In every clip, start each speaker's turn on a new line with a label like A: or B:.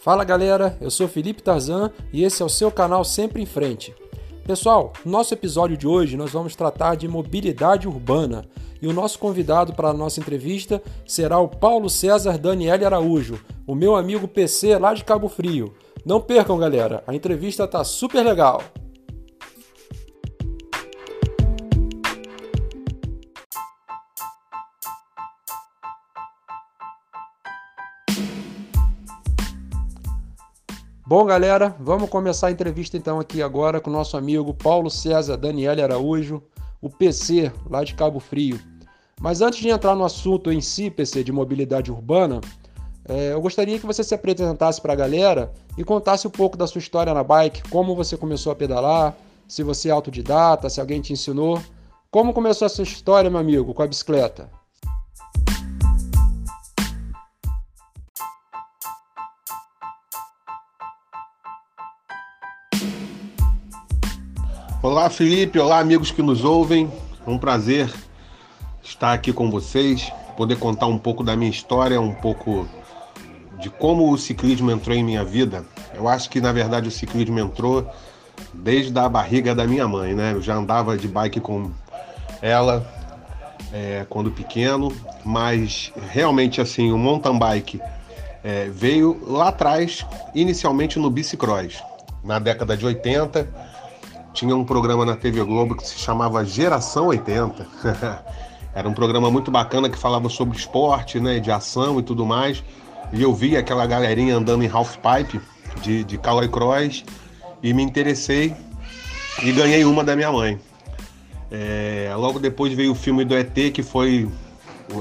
A: Fala galera, eu sou Felipe Tarzan e esse é o seu canal Sempre em Frente. Pessoal, no nosso episódio de hoje nós vamos tratar de mobilidade urbana e o nosso convidado para a nossa entrevista será o Paulo César Daniele Araújo, o meu amigo PC lá de Cabo Frio. Não percam, galera, a entrevista tá super legal. Bom, galera, vamos começar a entrevista então aqui agora com o nosso amigo Paulo César Daniel Araújo, o PC, lá de Cabo Frio. Mas antes de entrar no assunto em si, PC, de mobilidade urbana, é, eu gostaria que você se apresentasse para a galera e contasse um pouco da sua história na bike, como você começou a pedalar, se você é autodidata, se alguém te ensinou. Como começou a sua história, meu amigo, com a bicicleta?
B: Olá, Felipe. Olá, amigos que nos ouvem. É um prazer estar aqui com vocês, poder contar um pouco da minha história, um pouco de como o ciclismo entrou em minha vida. Eu acho que, na verdade, o ciclismo entrou desde a barriga da minha mãe, né? Eu já andava de bike com ela é, quando pequeno, mas realmente, assim, o mountain bike é, veio lá atrás, inicialmente no bicicross, na década de 80 tinha um programa na TV Globo que se chamava Geração 80. Era um programa muito bacana que falava sobre esporte, né, de ação e tudo mais. E eu vi aquela galerinha andando em half pipe de, de Cross e me interessei e ganhei uma da minha mãe. É, logo depois veio o filme do ET, que foi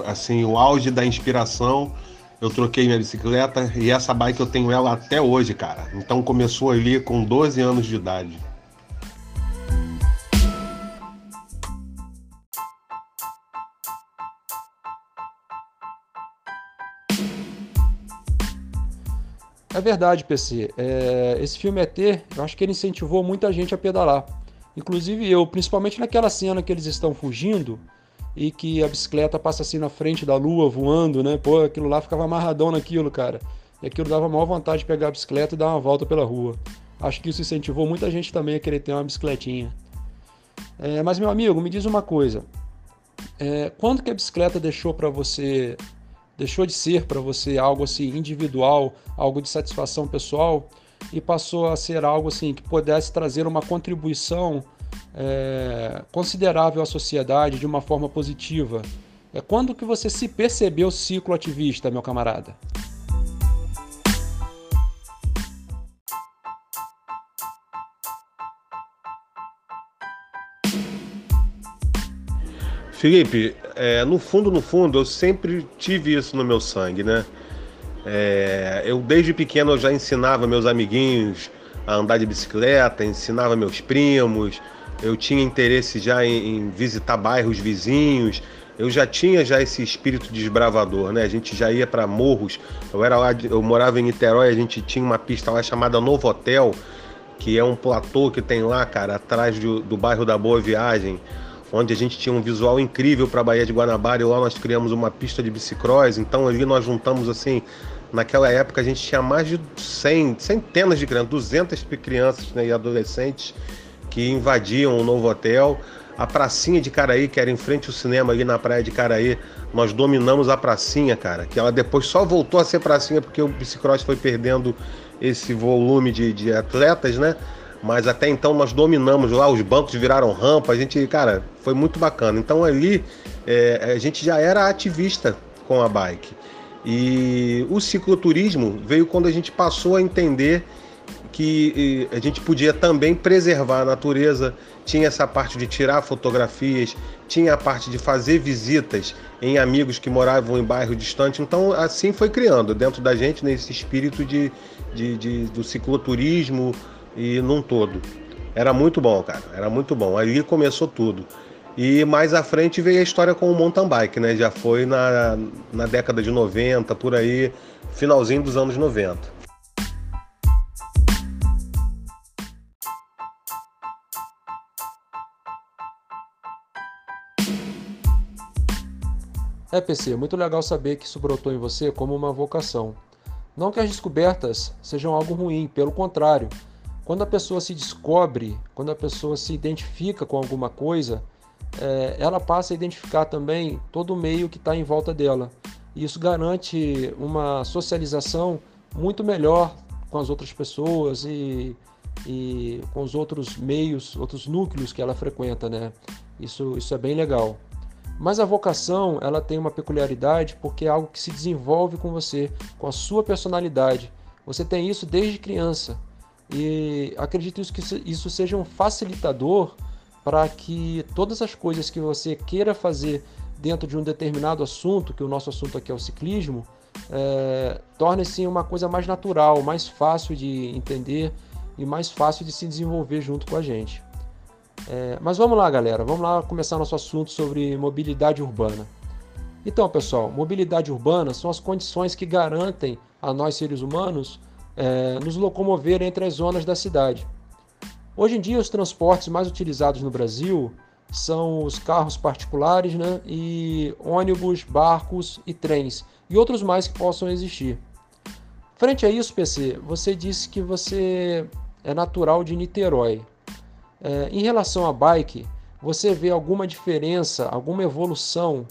B: assim o auge da inspiração. Eu troquei minha bicicleta e essa bike eu tenho ela até hoje, cara. Então começou ali com 12 anos de idade.
A: É verdade, PC. É, esse filme ET, eu acho que ele incentivou muita gente a pedalar. Inclusive eu, principalmente naquela cena que eles estão fugindo e que a bicicleta passa assim na frente da lua voando, né? Pô, aquilo lá ficava amarradão naquilo, cara. E aquilo dava maior vontade de pegar a bicicleta e dar uma volta pela rua. Acho que isso incentivou muita gente também a querer ter uma bicicletinha. É, mas, meu amigo, me diz uma coisa. É, quando que a bicicleta deixou para você deixou de ser para você algo assim individual, algo de satisfação pessoal e passou a ser algo assim que pudesse trazer uma contribuição é, considerável à sociedade de uma forma positiva. É quando que você se percebeu ciclo ativista, meu camarada?
B: Felipe, é, no fundo, no fundo, eu sempre tive isso no meu sangue, né? É, eu desde pequeno eu já ensinava meus amiguinhos a andar de bicicleta, ensinava meus primos, eu tinha interesse já em, em visitar bairros vizinhos, eu já tinha já esse espírito desbravador, né? A gente já ia para morros. Eu era lá, eu morava em Niterói, a gente tinha uma pista lá chamada Novo Hotel, que é um platô que tem lá, cara, atrás do, do bairro da Boa Viagem onde a gente tinha um visual incrível para a Baía de Guanabara e lá nós criamos uma pista de bicicross. Então ali nós juntamos assim, naquela época a gente tinha mais de 100, centenas de crianças, 200 crianças né, e adolescentes que invadiam o novo hotel. A pracinha de Caraí, que era em frente ao cinema ali na praia de Caraí, nós dominamos a pracinha, cara. Que ela depois só voltou a ser pracinha porque o bicicross foi perdendo esse volume de, de atletas, né? Mas até então nós dominamos lá, os bancos viraram rampa, a gente, cara, foi muito bacana. Então ali é, a gente já era ativista com a bike. E o cicloturismo veio quando a gente passou a entender que a gente podia também preservar a natureza, tinha essa parte de tirar fotografias, tinha a parte de fazer visitas em amigos que moravam em bairro distante. Então, assim foi criando dentro da gente nesse espírito de, de, de do cicloturismo, e num todo. Era muito bom, cara, era muito bom. Ali começou tudo. E mais à frente veio a história com o mountain bike, né? Já foi na, na década de 90, por aí, finalzinho dos anos 90.
A: É, PC, muito legal saber que isso brotou em você como uma vocação. Não que as descobertas sejam algo ruim, pelo contrário. Quando a pessoa se descobre, quando a pessoa se identifica com alguma coisa, é, ela passa a identificar também todo o meio que está em volta dela. E isso garante uma socialização muito melhor com as outras pessoas e, e com os outros meios, outros núcleos que ela frequenta, né? Isso, isso é bem legal. Mas a vocação, ela tem uma peculiaridade porque é algo que se desenvolve com você, com a sua personalidade. Você tem isso desde criança. E acredito que isso seja um facilitador para que todas as coisas que você queira fazer dentro de um determinado assunto, que o nosso assunto aqui é o ciclismo, é, torne-se uma coisa mais natural, mais fácil de entender e mais fácil de se desenvolver junto com a gente. É, mas vamos lá, galera, vamos lá começar nosso assunto sobre mobilidade urbana. Então, pessoal, mobilidade urbana são as condições que garantem a nós seres humanos é, nos locomover entre as zonas da cidade. Hoje em dia, os transportes mais utilizados no Brasil são os carros particulares né, e ônibus, barcos e trens, e outros mais que possam existir. Frente a isso, PC, você disse que você é natural de Niterói. É, em relação à bike, você vê alguma diferença, alguma evolução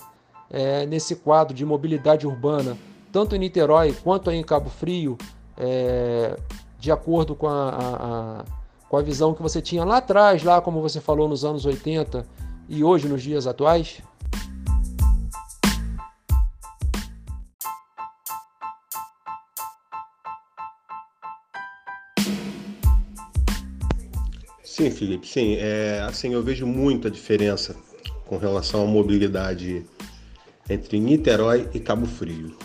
A: é, nesse quadro de mobilidade urbana, tanto em Niterói quanto em Cabo Frio, é, de acordo com a, a, a, com a visão que você tinha lá atrás, lá como você falou nos anos 80 e hoje nos dias atuais?
B: Sim, Felipe, sim. É, assim, eu vejo muita diferença com relação à mobilidade entre Niterói e Cabo Frio.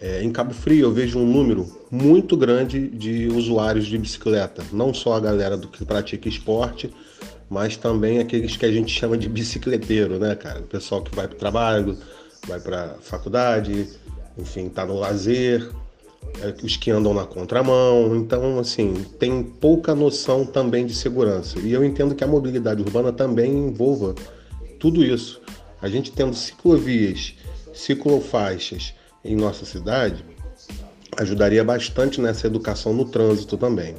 B: É, em Cabo Frio eu vejo um número muito grande de usuários de bicicleta, não só a galera do que pratica esporte, mas também aqueles que a gente chama de bicicleteiro, né, cara? O pessoal que vai para o trabalho, vai para faculdade, enfim, tá no lazer, é, os que andam na contramão. Então, assim, tem pouca noção também de segurança. E eu entendo que a mobilidade urbana também envolva tudo isso. A gente tendo ciclovias, ciclofaixas, em nossa cidade ajudaria bastante nessa educação no trânsito também.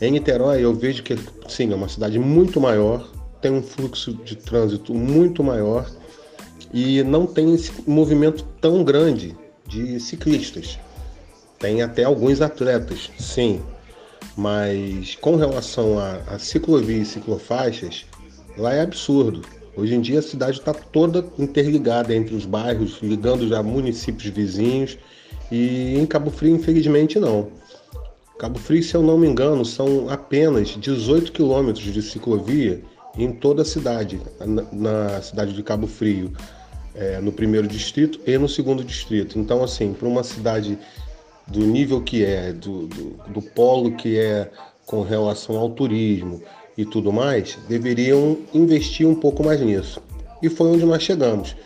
B: Em Niterói, eu vejo que sim, é uma cidade muito maior, tem um fluxo de trânsito muito maior e não tem esse movimento tão grande de ciclistas. Tem até alguns atletas, sim, mas com relação a, a ciclovia e ciclofaixas, lá é absurdo. Hoje em dia a cidade está toda interligada entre os bairros, ligando já municípios vizinhos. E em Cabo Frio, infelizmente, não. Cabo Frio, se eu não me engano, são apenas 18 quilômetros de ciclovia em toda a cidade, na, cidade de Cabo Frio, é, no primeiro distrito e no segundo distrito. Então, assim, para uma cidade do nível que é, do, do, do polo que é com relação ao turismo, e tudo mais, deveriam investir um pouco mais nisso. E foi onde nós chegamos.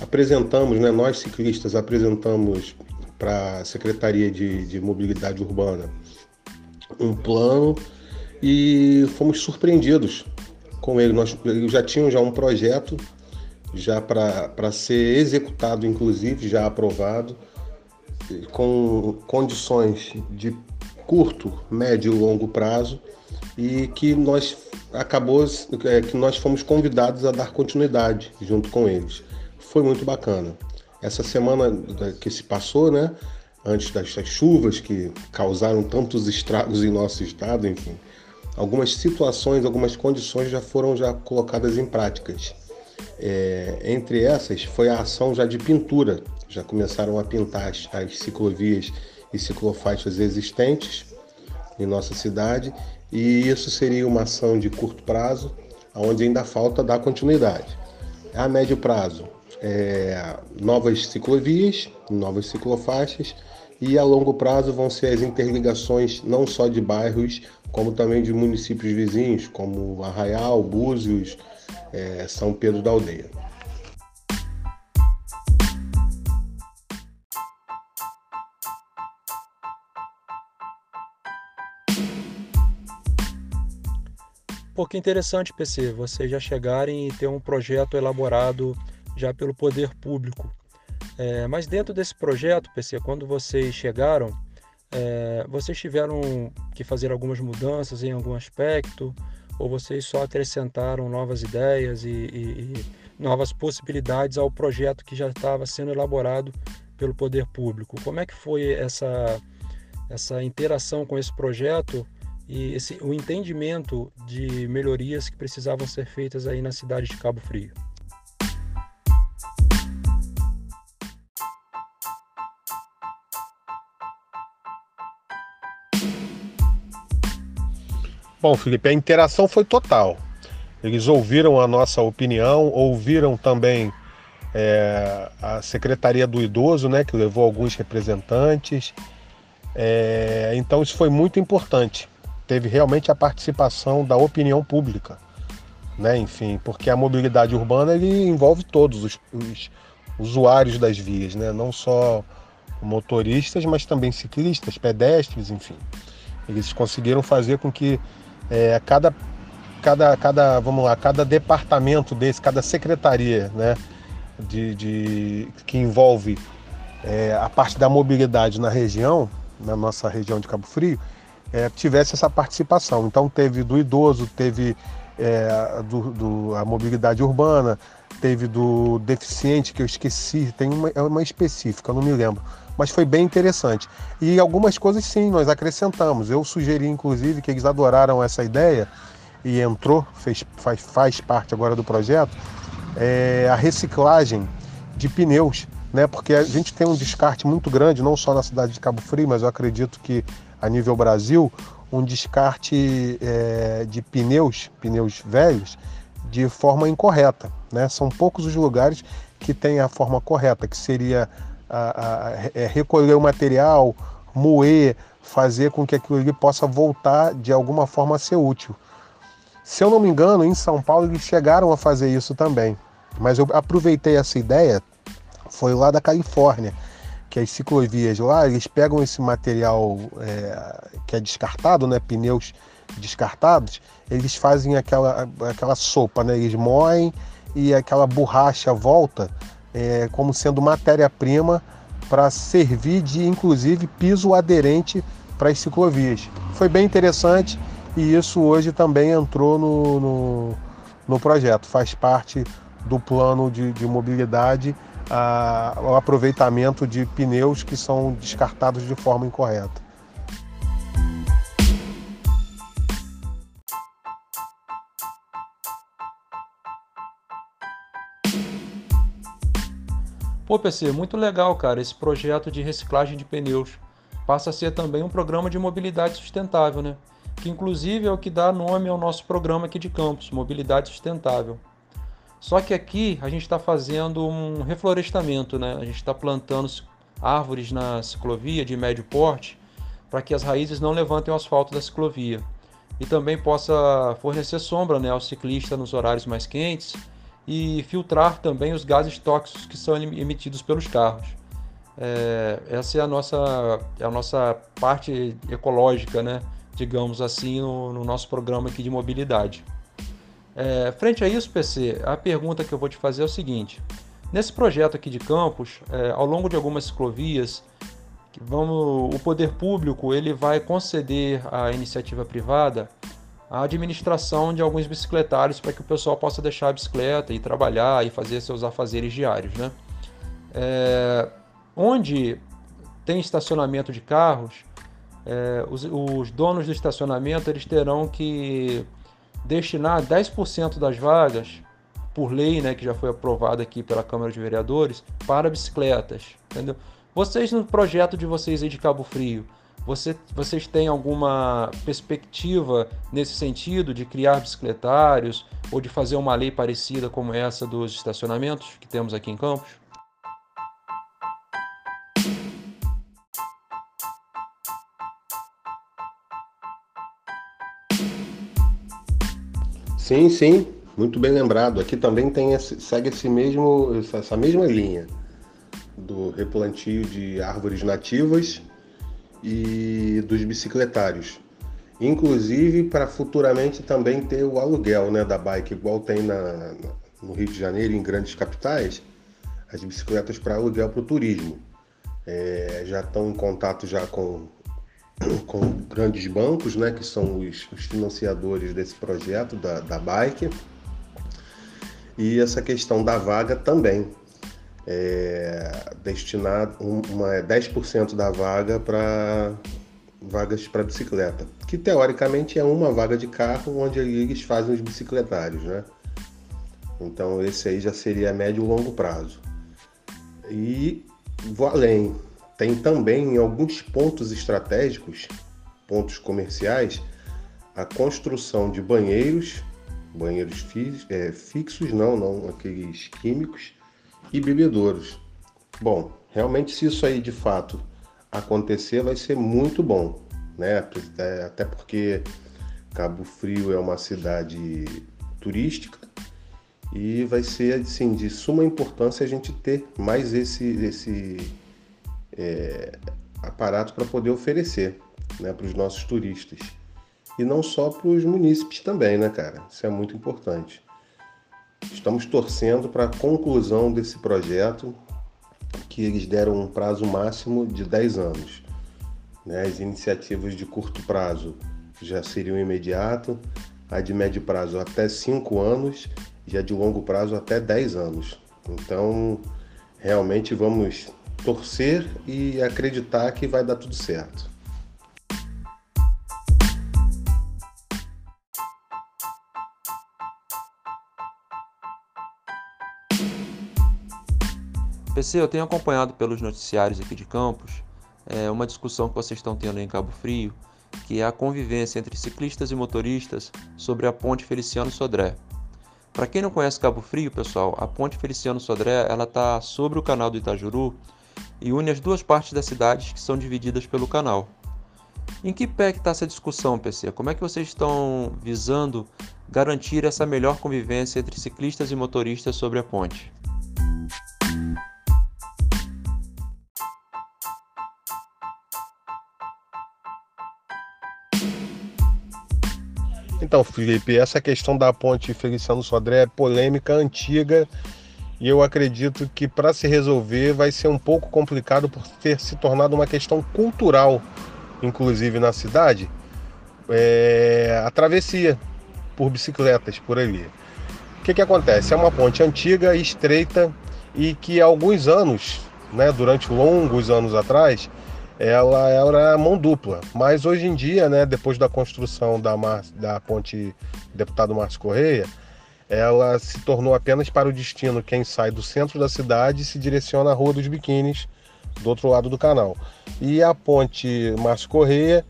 B: Apresentamos, né, nós ciclistas apresentamos para a Secretaria de, de Mobilidade Urbana um plano e fomos surpreendidos com ele. Nós já tínhamos já um projeto já para ser executado, inclusive já aprovado, com condições de curto, médio e longo prazo e que nós acabou é, que nós fomos convidados a dar continuidade junto com eles. Foi muito bacana. Essa semana que se passou, né, antes das chuvas que causaram tantos estragos em nosso estado, enfim, algumas situações, algumas condições já foram já colocadas em práticas. É, entre essas foi a ação já de pintura, já começaram a pintar as, as ciclovias e ciclofaixas existentes em nossa cidade e isso seria uma ação de curto prazo, onde ainda falta dar continuidade. A médio prazo, é, novas ciclovias, novas ciclofaixas, e a longo prazo vão ser as interligações não só de bairros, como também de municípios vizinhos, como Arraial, Búzios, é, São Pedro da Aldeia.
A: Pô, que interessante, PC, vocês já chegarem e ter um projeto elaborado já pelo poder público. É, mas dentro desse projeto, PC, quando vocês chegaram, é, vocês tiveram que fazer algumas mudanças em algum aspecto? Ou vocês só acrescentaram novas ideias e, e, e novas possibilidades ao projeto que já estava sendo elaborado pelo poder público? Como é que foi essa, essa interação com esse projeto e esse, o entendimento de melhorias que precisavam ser feitas aí na cidade de Cabo Frio?
B: Bom, Felipe, a interação foi total. Eles ouviram a nossa opinião, ouviram também é, a Secretaria do Idoso, né, que levou alguns representantes. É, então isso foi muito importante. Teve realmente a participação da opinião pública, né, enfim, porque a mobilidade urbana envolve todos os, os usuários das vias, né, não só motoristas, mas também ciclistas, pedestres, enfim. Eles conseguiram fazer com que é, cada, cada, cada, vamos lá, cada departamento desse, cada secretaria, né, de, de que envolve é, a parte da mobilidade na região, na nossa região de Cabo Frio, é, tivesse essa participação. Então teve do idoso, teve é, do, do, a mobilidade urbana, teve do deficiente que eu esqueci, tem uma, é uma específica, eu não me lembro mas foi bem interessante. E algumas coisas sim, nós acrescentamos. Eu sugeri, inclusive, que eles adoraram essa ideia e entrou, fez, faz, faz parte agora do projeto, é a reciclagem de pneus, né? Porque a gente tem um descarte muito grande, não só na cidade de Cabo Frio, mas eu acredito que a nível Brasil, um descarte é, de pneus, pneus velhos, de forma incorreta, né? São poucos os lugares que têm a forma correta, que seria a, a, é, recolher o material, moer, fazer com que aquilo ali possa voltar de alguma forma a ser útil. Se eu não me engano, em São Paulo eles chegaram a fazer isso também. Mas eu aproveitei essa ideia, foi lá da Califórnia, que as ciclovias lá, eles pegam esse material é, que é descartado, né, pneus descartados, eles fazem aquela, aquela sopa, né, eles moem e aquela borracha volta é, como sendo matéria-prima para servir de, inclusive, piso aderente para as ciclovias. Foi bem interessante e isso hoje também entrou no, no, no projeto, faz parte do plano de, de mobilidade a, o aproveitamento de pneus que são descartados de forma incorreta.
A: Pô, PC, muito legal, cara, esse projeto de reciclagem de pneus. Passa a ser também um programa de mobilidade sustentável, né? Que inclusive é o que dá nome ao nosso programa aqui de campus, Mobilidade Sustentável. Só que aqui a gente está fazendo um reflorestamento, né? A gente está plantando árvores na ciclovia de médio porte para que as raízes não levantem o asfalto da ciclovia e também possa fornecer sombra né, ao ciclista nos horários mais quentes e filtrar também os gases tóxicos que são emitidos pelos carros. É, essa é a nossa, é a nossa parte ecológica, né? digamos assim, no, no nosso programa aqui de mobilidade. É, frente a isso, PC, a pergunta que eu vou te fazer é o seguinte: nesse projeto aqui de campus, é, ao longo de algumas ciclovias, vamos, o poder público ele vai conceder à iniciativa privada a administração de alguns bicicletários para que o pessoal possa deixar a bicicleta e trabalhar e fazer seus afazeres diários. Né? É, onde tem estacionamento de carros, é, os, os, donos do estacionamento eles terão que destinar 10% das vagas, por lei, né, que já foi aprovada aqui pela Câmara de Vereadores, para bicicletas. Entendeu? Vocês, no projeto de vocês aí de Cabo Frio, você, vocês têm alguma perspectiva nesse sentido de criar bicicletários ou de fazer uma lei parecida como essa dos estacionamentos que temos aqui em Campos?
B: Sim, sim, muito bem lembrado. Aqui também tem esse, segue esse mesmo, essa mesma linha do replantio de árvores nativas e dos bicicletários. Inclusive para futuramente também ter o aluguel né, da bike, igual tem na, no Rio de Janeiro, em grandes capitais, as bicicletas para aluguel para o turismo. É, já estão em contato já com com grandes bancos, né, que são os, os financiadores desse projeto da, da bike. E essa questão da vaga também. É, destinar uma, 10% da vaga para vagas para bicicleta, que teoricamente é uma vaga de carro onde eles fazem os bicicletários, né? Então esse aí já seria médio e longo prazo. E vou além, tem também em alguns pontos estratégicos, pontos comerciais, a construção de banheiros, banheiros é, fixos, não, não, aqueles químicos, e bebedouros. Bom, realmente se isso aí de fato acontecer, vai ser muito bom, né? É, até porque Cabo Frio é uma cidade turística e vai ser assim, de suma importância a gente ter mais esse, esse é, aparato para poder oferecer né, para os nossos turistas. E não só para os munícipes também, né, cara? Isso é muito importante. Estamos torcendo para a conclusão desse projeto, que eles deram um prazo máximo de 10 anos. Né? As iniciativas de curto prazo já seriam imediato, a de médio prazo até 5 anos e a de longo prazo até 10 anos. Então, realmente vamos torcer e acreditar que vai dar tudo certo.
A: PC, eu tenho acompanhado pelos noticiários aqui de Campos é, uma discussão que vocês estão tendo em Cabo Frio, que é a convivência entre ciclistas e motoristas sobre a ponte Feliciano Sodré. Para quem não conhece Cabo Frio, pessoal, a ponte Feliciano Sodré ela está sobre o canal do Itajuru e une as duas partes das cidades que são divididas pelo canal. Em que pé está essa discussão, PC? Como é que vocês estão visando garantir essa melhor convivência entre ciclistas e motoristas sobre a ponte?
B: Então, Felipe, essa questão da ponte Feliciano Sodré é polêmica antiga e eu acredito que para se resolver vai ser um pouco complicado por ter se tornado uma questão cultural, inclusive na cidade, é, a travessia por bicicletas por ali. O que, que acontece? É uma ponte antiga, estreita e que há alguns anos, né, durante longos anos atrás, ela era mão dupla. Mas hoje em dia, né, depois da construção da, Mar, da ponte Deputado Márcio Correia, ela se tornou apenas para o destino quem sai do centro da cidade e se direciona à Rua dos Biquínis, do outro lado do canal. E a ponte Márcio Correia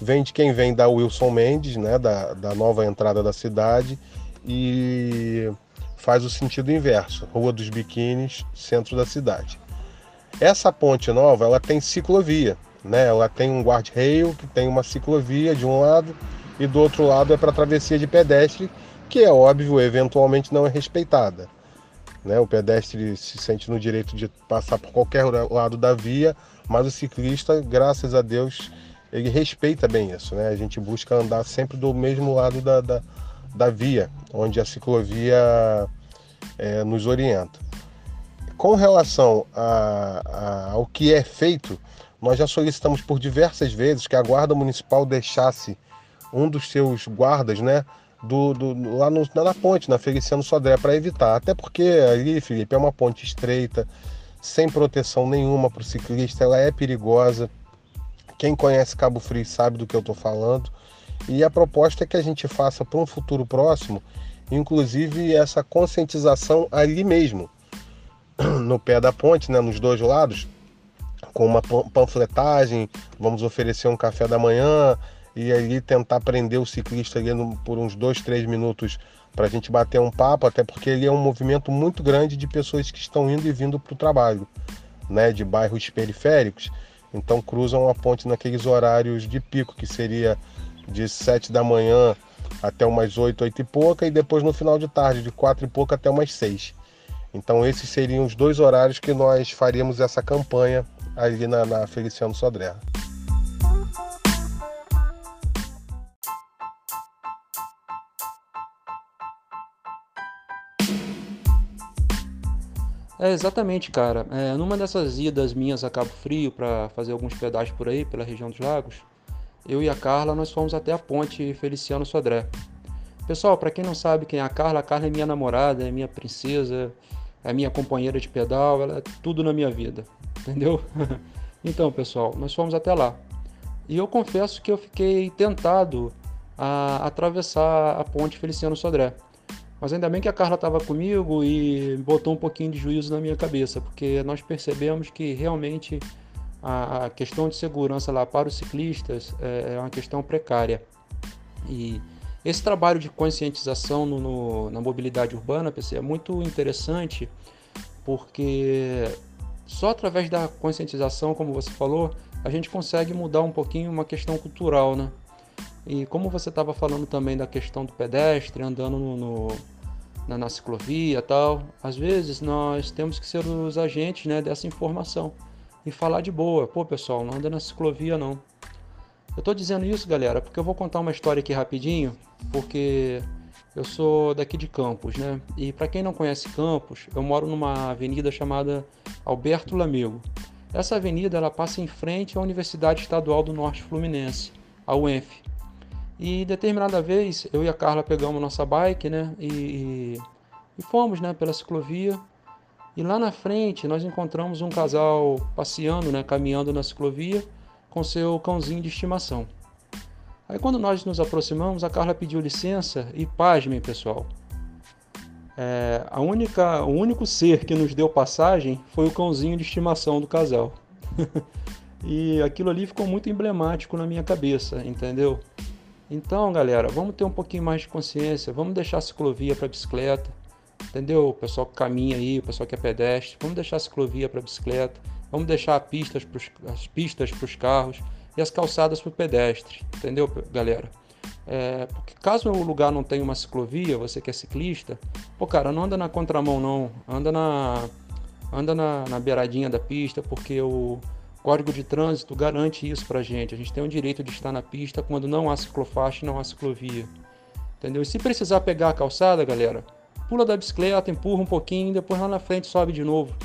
B: vem de quem vem da Wilson Mendes, né, da, da nova entrada da cidade, e faz o sentido inverso, Rua dos Biquínis, centro da cidade. Essa ponte nova, ela tem ciclovia, né? Ela tem um guardrail que tem uma ciclovia de um lado e do outro lado é para travessia de pedestre que é óbvio, eventualmente não é respeitada. Né? O pedestre se sente no direito de passar por qualquer lado da via, mas o ciclista, graças a Deus, ele respeita bem isso. Né? A gente busca andar sempre do mesmo lado da, da, da via, onde a ciclovia é, nos orienta. Com relação a, a, ao que é feito, nós já solicitamos por diversas vezes que a Guarda Municipal deixasse um dos seus guardas, né, do, do, lá no, na ponte, na Feliciano Sodré, para evitar. Até porque ali, Felipe, é uma ponte estreita, sem proteção nenhuma para o ciclista, ela é perigosa. Quem conhece Cabo Frio sabe do que eu estou falando. E a proposta é que a gente faça para um futuro próximo, inclusive essa conscientização ali mesmo, no pé da ponte, né, nos dois lados, com uma panfletagem, vamos oferecer um café da manhã, e ali tentar prender o ciclista ali no, por uns dois, três minutos para a gente bater um papo, até porque ele é um movimento muito grande de pessoas que estão indo e vindo para o trabalho, né, de bairros periféricos. Então cruzam a ponte naqueles horários de pico, que seria de sete da manhã até umas oito, oito e pouca, e depois no final de tarde, de quatro e pouca até umas seis. Então esses seriam os dois horários que nós faríamos essa campanha ali na, na Feliciano Sodré.
A: É, exatamente, cara. É, numa dessas idas minhas a Cabo Frio para fazer alguns pedaços por aí, pela região dos lagos, eu e a Carla nós fomos até a ponte Feliciano Sodré. Pessoal, para quem não sabe quem é a Carla, a Carla é minha namorada, é minha princesa, é minha companheira de pedal, ela é tudo na minha vida, entendeu? então, pessoal, nós fomos até lá. E eu confesso que eu fiquei tentado a atravessar a ponte Feliciano Sodré. Mas ainda bem que a Carla estava comigo e botou um pouquinho de juízo na minha cabeça, porque nós percebemos que realmente a, questão de segurança lá para os ciclistas é, é uma questão precária. E esse trabalho de conscientização no, no, na mobilidade urbana, PC, é muito interessante, porque só através da conscientização, como você falou, a gente consegue mudar um pouquinho uma questão cultural, né? E como você estava falando também da questão do pedestre andando no, no na, na ciclovia tal, às vezes nós temos que ser os agentes né, dessa informação e falar de boa. Pô, pessoal, não anda na ciclovia não. Eu tô dizendo isso, galera, porque eu vou contar uma história aqui rapidinho, porque eu sou daqui de Campos, né? E para quem não conhece Campos, eu moro numa avenida chamada Alberto Lamego. Essa avenida ela passa em frente à Universidade Estadual do Norte Fluminense, a UENF. E determinada vez eu e a Carla pegamos nossa bike, né? E, e, fomos, né? Pela ciclovia e lá na frente nós encontramos um casal passeando, né, caminhando na ciclovia com seu cãozinho de estimação. Aí quando nós nos aproximamos, a Carla pediu licença e pasmem, pessoal. É, a única, o único ser que nos deu passagem foi o cãozinho de estimação do casal. e aquilo ali ficou muito emblemático na minha cabeça, entendeu? Então, galera, vamos ter um pouquinho mais de consciência, vamos deixar a ciclovia para bicicleta entendeu? O pessoal que caminha aí, o pessoal que é pedestre, vamos deixar a ciclovia para bicicleta, vamos deixar pistas pros, as pistas para os carros e as calçadas para o pedestre, entendeu, galera? É, porque caso o lugar não tenha uma ciclovia, você que é ciclista, pô, cara, não anda na contramão não, anda na anda na, na beiradinha da pista, porque o Código de Trânsito garante isso pra gente. A gente tem o direito de estar na pista quando não há ciclofaixa e não há ciclovia. Entendeu? E se precisar pegar a calçada, galera, pula da bicicleta, empurra um pouquinho, depois lá na frente sobe de novo,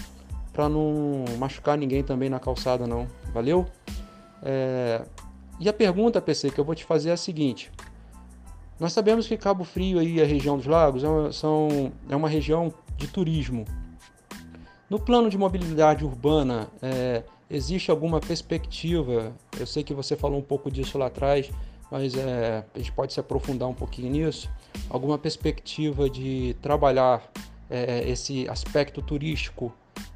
A: para não machucar ninguém também na calçada não. Valeu? É... E a pergunta, PC, que eu vou te fazer é a seguinte: nós sabemos que Cabo Frio e a região dos lagos é uma, são, é uma região de turismo. No plano de mobilidade urbana, é, existe alguma perspectiva? Eu sei que você falou um pouco disso lá atrás, mas é, a gente pode se aprofundar um pouquinho nisso. Alguma perspectiva de trabalhar é, esse aspecto turístico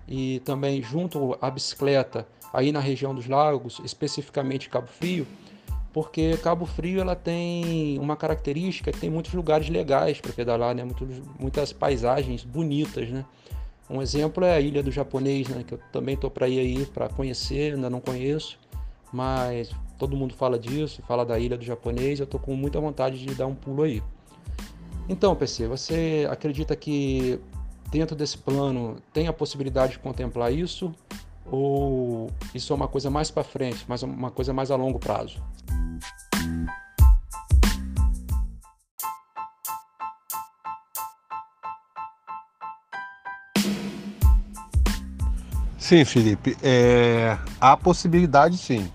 A: e também junto à bicicleta aí na região dos lagos, especificamente Cabo Frio, porque Cabo Frio ela tem uma característica que tem muitos lugares legais para pedalar, né? Muitos, muitas paisagens bonitas, né? Um exemplo é a Ilha do Japonês, né? que eu também estou para ir aí para conhecer, ainda não conheço, mas todo mundo fala disso, fala da ilha do japonês, eu tô com muita vontade de dar um pulo aí. Então, PC, você acredita que dentro desse plano tem a possibilidade de contemplar isso? Ou isso é uma coisa mais para frente, mas uma coisa mais a longo prazo?
B: Sim, Felipe, é... há possibilidade sim.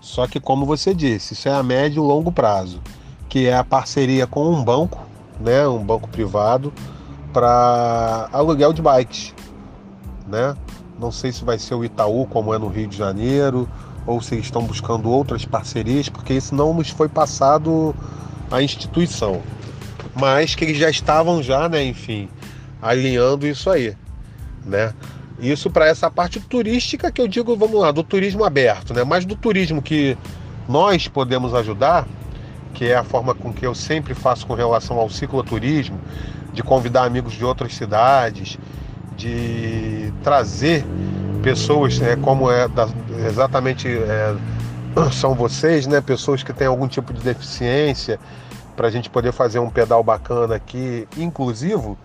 B: Só que, como você disse, isso é a médio e longo prazo, que é a parceria com um banco, né, um banco privado, para aluguel de bikes, né? Não sei se vai ser o Itaú, como é no Rio de Janeiro, ou se estão buscando outras parcerias, porque isso não nos foi passado à instituição. Mas que eles já estavam já, né, enfim, alinhando isso aí, né? Isso para essa parte turística que eu digo, vamos lá, do turismo aberto, né? Mas do turismo que nós podemos ajudar, que é a forma com que eu sempre faço com relação ao cicloturismo, de convidar amigos de outras cidades, de trazer pessoas, né, como é da, exatamente é, são vocês, né, pessoas que têm algum tipo de deficiência, para a gente poder fazer um pedal bacana aqui, inclusivo,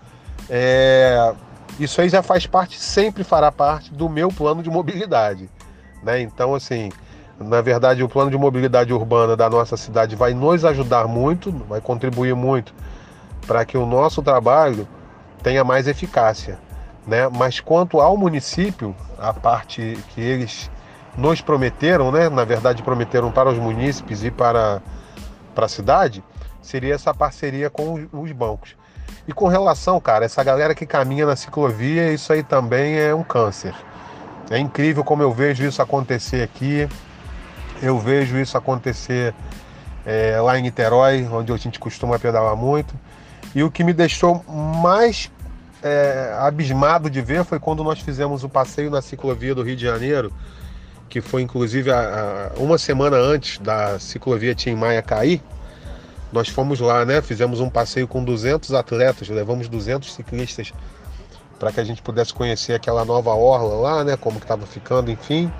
B: é, isso aí já faz parte, sempre fará parte do meu plano de mobilidade. Né? Então, assim, na verdade, o plano de mobilidade urbana da nossa cidade vai nos ajudar muito, vai contribuir muito para que o nosso trabalho tenha mais eficácia. Né? Mas quanto ao município, a parte que eles nos prometeram, né? Na verdade, prometeram para os munícipes e para, para a cidade, seria essa parceria com os bancos. E com relação, cara, essa galera que caminha na ciclovia, isso aí também é um câncer. É incrível como eu vejo isso acontecer aqui. Eu vejo isso acontecer é, lá em Niterói, onde a gente costuma pedalar muito. E o que me deixou mais é, abismado de ver foi quando nós fizemos o passeio na ciclovia do Rio de Janeiro, que foi inclusive a, a, uma semana antes da ciclovia Tim Maia cair. Nós fomos lá, né? Fizemos um passeio com 200 atletas, levamos 200 ciclistas para que a gente pudesse conhecer aquela nova orla lá, né? Como que estava ficando, enfim.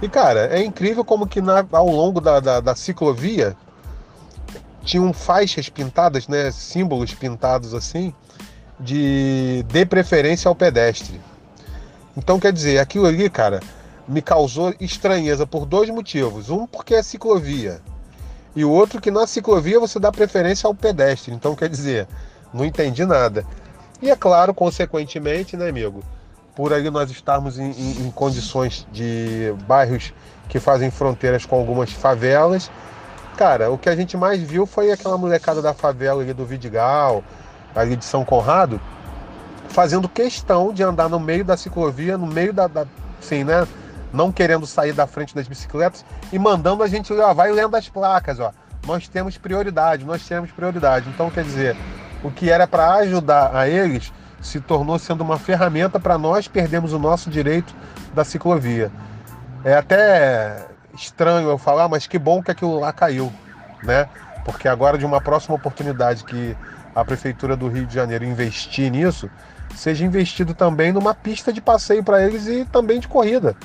B: E cara, é incrível como que na, ao longo da, da, da ciclovia tinham faixas pintadas, né? Símbolos pintados assim de dê preferência ao pedestre. Então quer dizer, aquilo ali, cara, me causou estranheza por dois motivos. Um, porque é ciclovia. E o outro, que na ciclovia você dá preferência ao pedestre. Então quer dizer, não entendi nada. E é claro, consequentemente, né, amigo? Por ali nós estarmos em, em, em condições de bairros que fazem fronteiras com algumas favelas. Cara, o que a gente mais viu foi aquela molecada da favela ali do Vidigal, ali de São Conrado, fazendo questão de andar no meio da ciclovia, no meio da, da assim, né? Não querendo sair da frente das bicicletas e mandando a gente, ó, vai lendo as placas, ó. Nós temos prioridade, nós temos prioridade. Então, quer dizer, o que era para ajudar a eles se tornou sendo uma ferramenta para nós perdermos o nosso direito da ciclovia. É até estranho eu falar, mas que bom que aquilo lá caiu, né? Porque agora de uma próxima oportunidade que a Prefeitura do Rio de Janeiro investir nisso, seja investido também numa pista de passeio para eles e também de corrida.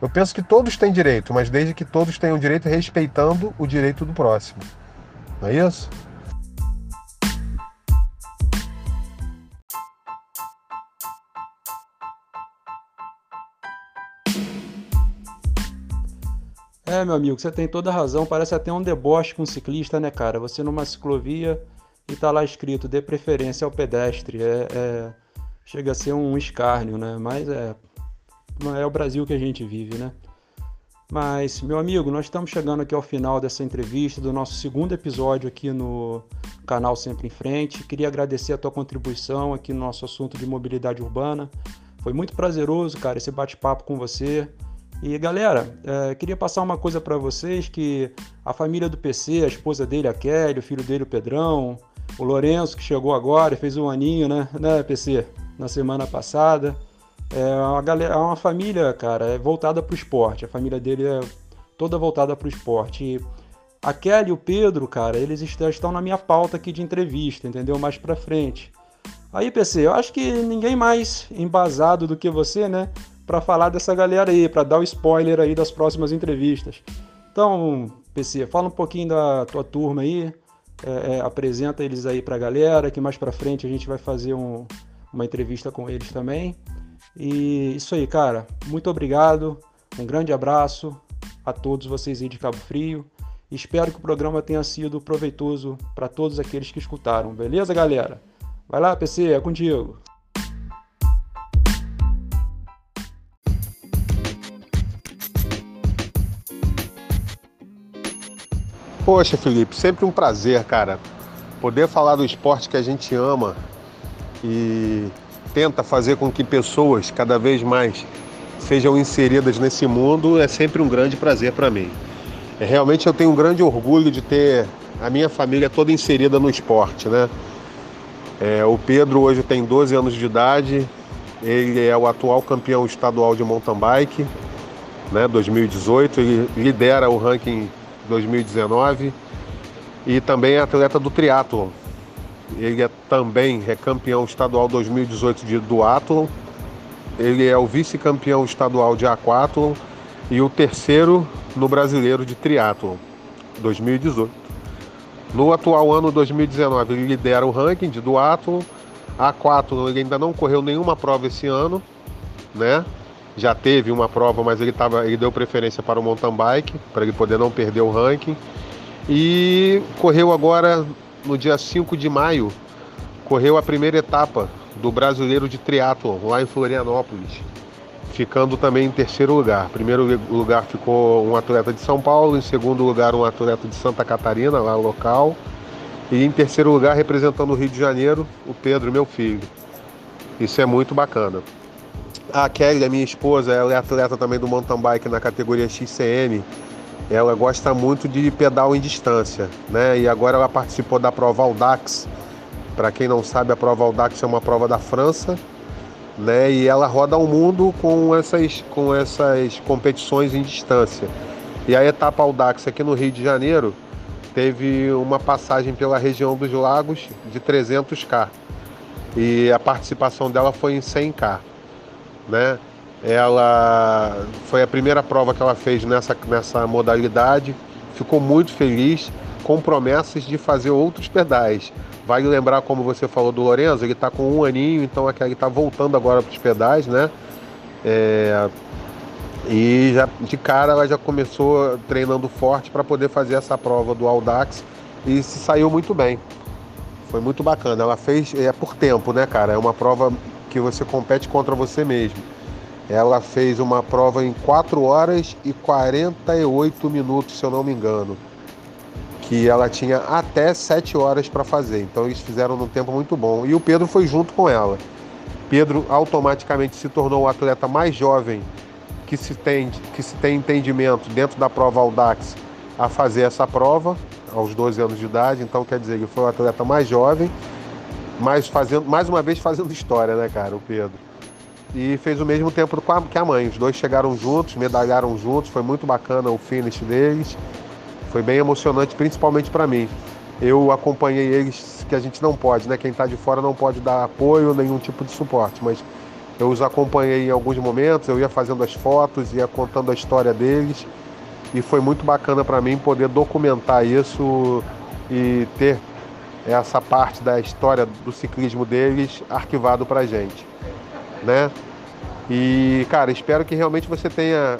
B: Eu penso que todos têm direito, mas desde que todos tenham direito respeitando o direito do próximo. Não é isso?
A: É, meu amigo, você tem toda a razão. Parece até um deboche com um ciclista, né, cara? Você numa ciclovia e tá lá escrito dê preferência ao pedestre. É, é, chega a ser um escárnio, né? Mas é, é o Brasil que a gente vive, né? Mas, meu amigo, nós estamos chegando aqui ao final dessa entrevista, do nosso segundo episódio aqui no canal Sempre em Frente. Queria agradecer a tua contribuição aqui no nosso assunto de mobilidade urbana. Foi muito prazeroso, cara, esse bate-papo com você. E galera, é, queria passar uma coisa para vocês que a família do PC, a esposa dele, a Kelly, o filho dele, o Pedrão, o Lourenço, que chegou agora, fez um aninho, né, né PC, na semana passada. É uma, galera, é uma família, cara, é voltada para o esporte. A família dele é toda voltada para o esporte. E a Kelly e o Pedro, cara, eles estão na minha pauta aqui de entrevista, entendeu? Mais para frente. Aí, PC, eu acho que ninguém mais embasado do que você, né, para falar dessa galera aí, para dar o spoiler aí das próximas entrevistas. Então, PC, fala um pouquinho da tua turma aí, é, é, apresenta eles aí para a galera, que mais para frente a gente vai fazer um, uma entrevista com eles também. E isso aí, cara. Muito obrigado. Um grande abraço a todos vocês aí de Cabo Frio. Espero que o programa tenha sido proveitoso para todos aqueles que escutaram. Beleza, galera? Vai lá, PC, é contigo.
B: Poxa, Felipe, sempre um prazer, cara, poder falar do esporte que a gente ama e tenta fazer com que pessoas cada vez mais sejam inseridas nesse mundo é sempre um grande prazer para mim. É, realmente eu tenho um grande orgulho de ter a minha família toda inserida no esporte, né? É, o Pedro hoje tem 12 anos de idade, ele é o atual campeão estadual de mountain bike, né, 2018, ele lidera o ranking 2019 e também é atleta do triatlon. Ele é também é campeão estadual 2018 de duatlon. Ele é o vice-campeão estadual de aquatlon e o terceiro no brasileiro de triatlon 2018. No atual ano 2019 ele lidera o ranking de duatlon. Aquatlon ele ainda não correu nenhuma prova esse ano, né? já teve uma prova, mas ele, tava, ele deu preferência para o mountain bike, para ele poder não perder o ranking. E correu agora no dia 5 de maio, correu a primeira etapa do brasileiro de triatlon lá em Florianópolis. ficando também em terceiro lugar. Primeiro lugar ficou um atleta de São Paulo, em segundo lugar um atleta de Santa Catarina, lá local, e em terceiro lugar representando o Rio de Janeiro, o Pedro, meu filho. Isso é muito bacana. A Kelly, a minha esposa, ela é atleta também do mountain bike na categoria XCM. Ela gosta muito de pedal em distância, né? E agora ela participou da prova Audax. Para quem não sabe, a prova Audax é uma prova da França, né? E ela roda o mundo com essas, com essas competições em distância. E a etapa Audax aqui no Rio de Janeiro teve uma passagem pela região dos lagos de 300k e a participação dela foi em 100k, né? Ela foi a primeira prova que ela fez nessa, nessa modalidade, ficou muito feliz, com promessas de fazer outros pedais. Vale lembrar, como você falou do Lorenzo, ele está com um aninho, então ele está voltando agora para os pedais, né? É, e já, de cara ela já começou treinando forte para poder fazer essa prova do Audax e se saiu muito bem. Foi muito bacana. Ela fez, é por tempo, né, cara? É uma prova que você compete contra você mesmo. Ela fez uma prova em 4 horas e 48 minutos, se eu não me engano que ela tinha até 7 horas para fazer. Então eles fizeram num tempo muito bom. E o Pedro foi junto com ela. Pedro automaticamente se tornou o atleta mais jovem que se tem, que se tem entendimento dentro da prova Audax a fazer essa prova, aos 12 anos de idade. Então quer dizer, ele foi o atleta mais jovem, mas fazendo, mais uma vez fazendo história, né, cara, o Pedro. E fez o mesmo tempo que a mãe. Os dois chegaram juntos, medalharam juntos, foi muito bacana o finish deles. Foi bem emocionante, principalmente para mim. Eu acompanhei eles, que a gente não pode, né? Quem está de fora não pode dar apoio, nenhum tipo de suporte, mas eu os acompanhei em alguns momentos, eu ia fazendo as fotos, ia contando a história deles e foi muito bacana para mim poder documentar isso e ter essa parte da história do ciclismo deles arquivado para gente, né? E cara, espero que realmente você tenha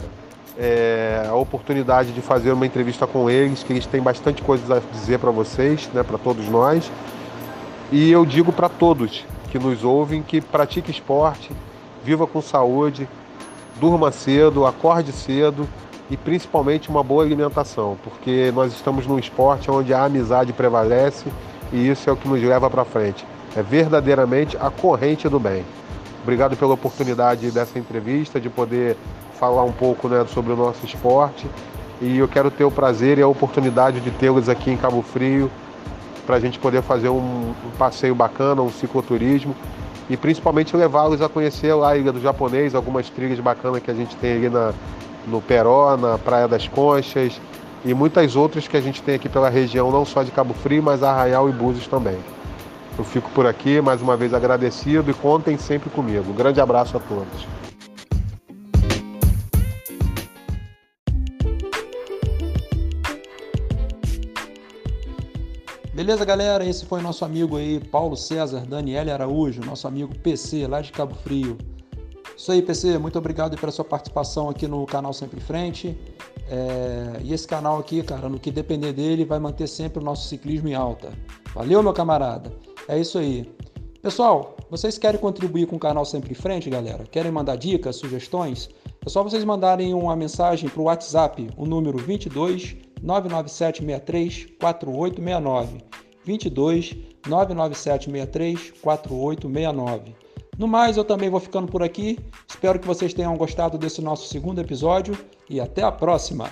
B: é, a oportunidade de fazer uma entrevista com eles, que eles têm bastante coisas a dizer para vocês, né, para todos nós. E eu digo para todos que nos ouvem que pratique esporte, viva com saúde, durma cedo, acorde cedo e principalmente uma boa alimentação, porque nós estamos num esporte onde a amizade prevalece e isso é o que nos leva para frente. É verdadeiramente a corrente do bem. Obrigado pela oportunidade dessa entrevista, de poder falar um pouco né, sobre o nosso esporte. E eu quero ter o prazer e a oportunidade de tê-los aqui em Cabo Frio para a gente poder fazer um, um, passeio bacana, um cicloturismo e principalmente levá-los a conhecer a Ilha do Japonês, algumas trilhas bacanas que a gente tem ali na, no Peró, na Praia das Conchas e muitas outras que a gente tem aqui pela região, não só de Cabo Frio, mas Arraial e Búzios também. Eu fico por aqui, mais uma vez agradecido e contem sempre comigo. Um grande abraço a todos.
A: Beleza, galera? Esse foi nosso amigo aí, Paulo César Daniele Araújo, nosso amigo PC, lá de Cabo Frio. Isso aí, PC, muito obrigado pela sua participação aqui no canal Sempre em Frente. É... E esse canal aqui, cara, no que depender dele, vai manter sempre o nosso ciclismo em alta. Valeu, meu camarada? É isso aí. Pessoal, vocês querem contribuir com o canal Sempre em Frente, galera? Querem mandar dicas, sugestões? É só vocês mandarem uma mensagem para o WhatsApp, o número 22 99763 4869. 22 99763 4869. No mais, eu também vou ficando por aqui. Espero que vocês tenham gostado desse nosso segundo episódio e até a próxima!